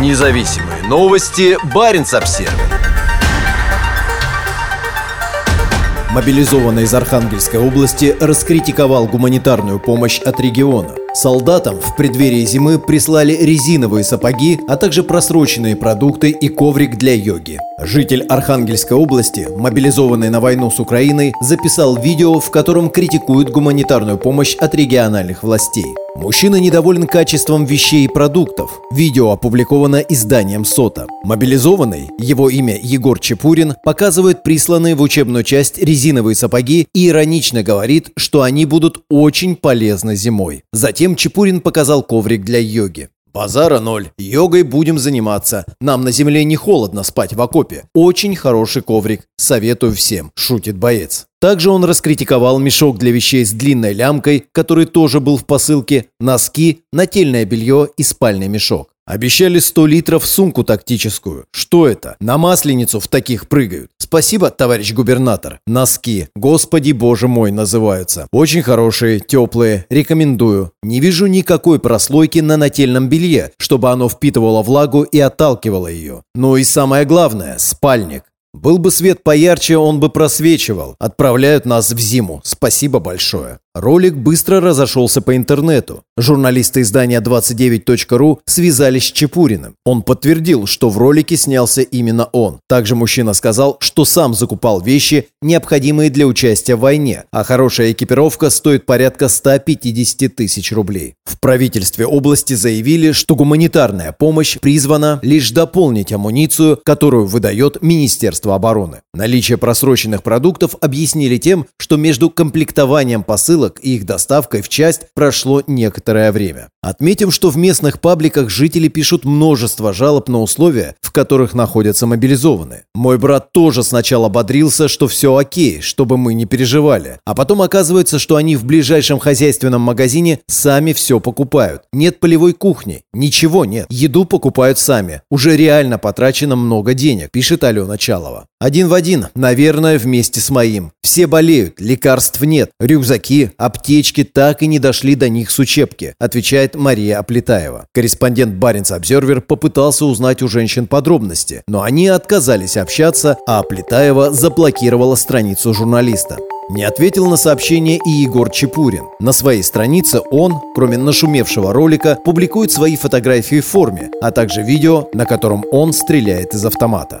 Независимые новости. Барин обсерва Мобилизованный из Архангельской области раскритиковал гуманитарную помощь от региона. Солдатам в преддверии зимы прислали резиновые сапоги, а также просроченные продукты и коврик для йоги. Житель Архангельской области, мобилизованный на войну с Украиной, записал видео, в котором критикует гуманитарную помощь от региональных властей. Мужчина недоволен качеством вещей и продуктов. Видео опубликовано изданием СОТа. Мобилизованный, его имя Егор Чепурин, показывает присланные в учебную часть резиновые сапоги и иронично говорит, что они будут очень полезны зимой. Затем Чепурин показал коврик для йоги. Базара ноль. Йогой будем заниматься. Нам на земле не холодно спать в окопе. Очень хороший коврик. Советую всем, шутит боец. Также он раскритиковал мешок для вещей с длинной лямкой, который тоже был в посылке, носки, нательное белье и спальный мешок. Обещали 100 литров сумку тактическую. Что это? На масленицу в таких прыгают. Спасибо, товарищ губернатор. Носки. Господи боже мой называются. Очень хорошие, теплые. Рекомендую. Не вижу никакой прослойки на нательном белье, чтобы оно впитывало влагу и отталкивало ее. Ну и самое главное – спальник. Был бы свет поярче, он бы просвечивал. Отправляют нас в зиму. Спасибо большое. Ролик быстро разошелся по интернету. Журналисты издания 29.ru связались с Чепуриным. Он подтвердил, что в ролике снялся именно он. Также мужчина сказал, что сам закупал вещи, необходимые для участия в войне, а хорошая экипировка стоит порядка 150 тысяч рублей. В правительстве области заявили, что гуманитарная помощь призвана лишь дополнить амуницию, которую выдает Министерство обороны. Наличие просроченных продуктов объяснили тем, что между комплектованием посылок посылок и их доставкой в часть прошло некоторое время. Отметим, что в местных пабликах жители пишут множество жалоб на условия, в которых находятся мобилизованные. Мой брат тоже сначала бодрился, что все окей, чтобы мы не переживали. А потом оказывается, что они в ближайшем хозяйственном магазине сами все покупают. Нет полевой кухни, ничего нет. Еду покупают сами. Уже реально потрачено много денег, пишет Алена Чалова. Один в один, наверное, вместе с моим. Все болеют, лекарств нет, рюкзаки, аптечки так и не дошли до них с учебки, отвечает Мария Аплетаева. Корреспондент Баренц Обзервер попытался узнать у женщин подробности, но они отказались общаться, а Аплетаева заблокировала страницу журналиста. Не ответил на сообщение и Егор Чепурин. На своей странице он, кроме нашумевшего ролика, публикует свои фотографии в форме, а также видео, на котором он стреляет из автомата.